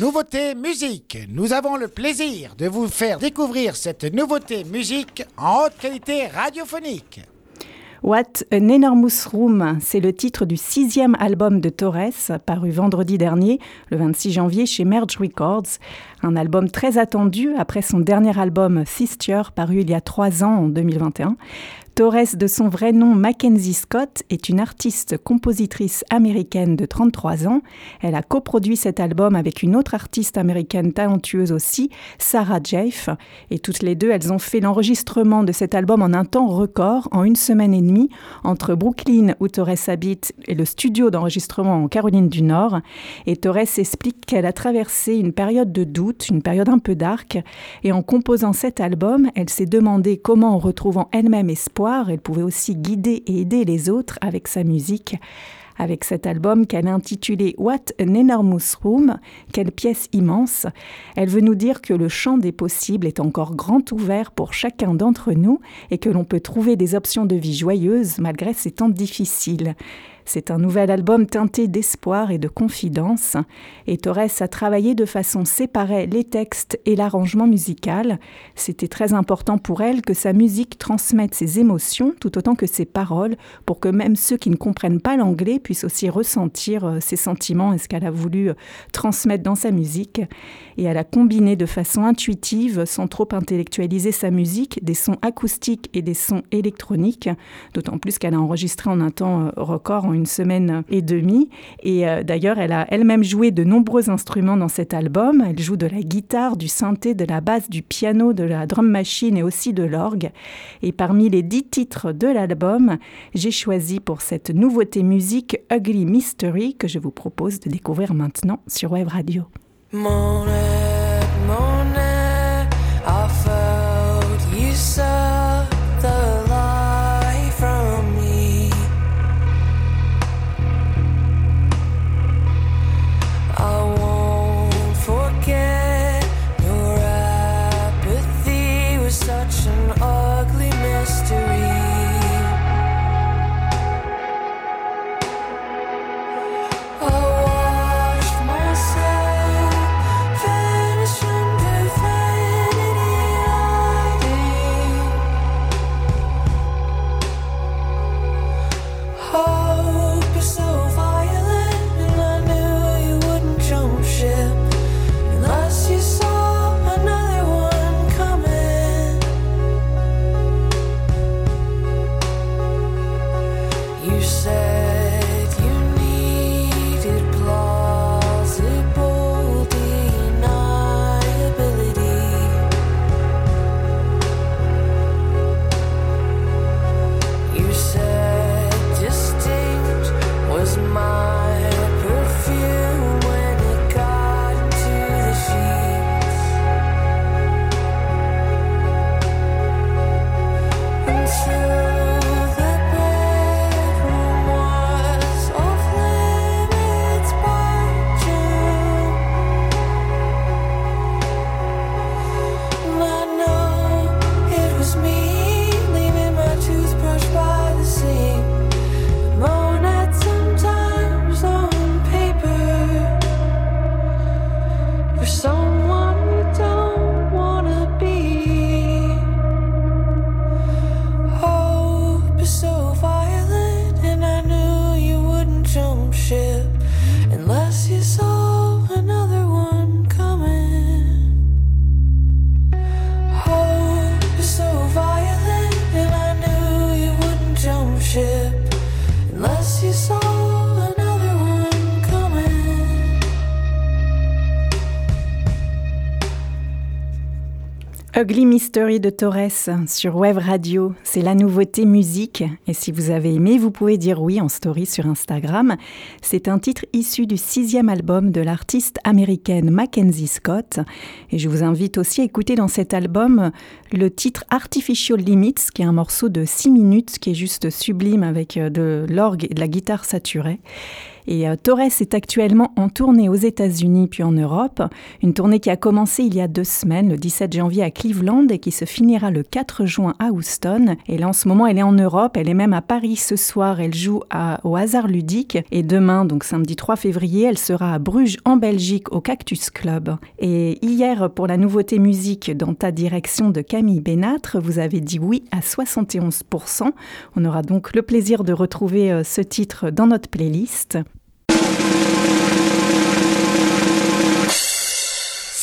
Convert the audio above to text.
Nouveauté musique. Nous avons le plaisir de vous faire découvrir cette nouveauté musique en haute qualité radiophonique. What an Enormous Room, c'est le titre du sixième album de Torres, paru vendredi dernier, le 26 janvier, chez Merge Records. Un album très attendu après son dernier album Sister, paru il y a trois ans, en 2021. Torres, de son vrai nom Mackenzie Scott, est une artiste compositrice américaine de 33 ans. Elle a coproduit cet album avec une autre artiste américaine talentueuse aussi, Sarah Jaffe. Et toutes les deux, elles ont fait l'enregistrement de cet album en un temps record, en une semaine et demie, entre Brooklyn, où Torres habite, et le studio d'enregistrement en Caroline du Nord. Et Torres explique qu'elle a traversé une période de doute, une période un peu dark. Et en composant cet album, elle s'est demandé comment, en retrouvant elle-même espoir, elle pouvait aussi guider et aider les autres avec sa musique. Avec cet album qu'elle a intitulé What an Enormous Room, quelle pièce immense, elle veut nous dire que le champ des possibles est encore grand ouvert pour chacun d'entre nous et que l'on peut trouver des options de vie joyeuses malgré ces temps difficiles. C'est un nouvel album teinté d'espoir et de confidence, et Torres a travaillé de façon séparée les textes et l'arrangement musical. C'était très important pour elle que sa musique transmette ses émotions tout autant que ses paroles, pour que même ceux qui ne comprennent pas l'anglais puissent aussi ressentir euh, ses sentiments et ce qu'elle a voulu euh, transmettre dans sa musique. Et elle a combiné de façon intuitive, sans trop intellectualiser sa musique, des sons acoustiques et des sons électroniques, d'autant plus qu'elle a enregistré en un temps euh, record, une semaine et demie. Et euh, d'ailleurs, elle a elle-même joué de nombreux instruments dans cet album. Elle joue de la guitare, du synthé, de la basse, du piano, de la drum machine et aussi de l'orgue. Et parmi les dix titres de l'album, j'ai choisi pour cette nouveauté musique Ugly Mystery que je vous propose de découvrir maintenant sur Web Radio. Ugly Mystery de Torres sur Web Radio, c'est la nouveauté musique. Et si vous avez aimé, vous pouvez dire oui en story sur Instagram. C'est un titre issu du sixième album de l'artiste américaine Mackenzie Scott. Et je vous invite aussi à écouter dans cet album le titre Artificial Limits, qui est un morceau de six minutes, qui est juste sublime avec euh, de l'orgue et de la guitare saturée. Et euh, Torres est actuellement en tournée aux États-Unis puis en Europe, une tournée qui a commencé il y a deux semaines, le 17 janvier à Cleveland et qui se finira le 4 juin à Houston. Et là, en ce moment, elle est en Europe, elle est même à Paris ce soir. Elle joue au hasard ludique. Et demain, donc samedi 3 février, elle sera à Bruges en Belgique au Cactus Club. Et hier, pour la nouveauté musique dans ta direction de Camille Bénâtre, vous avez dit oui à 71%. On aura donc le plaisir de retrouver euh, ce titre dans notre playlist.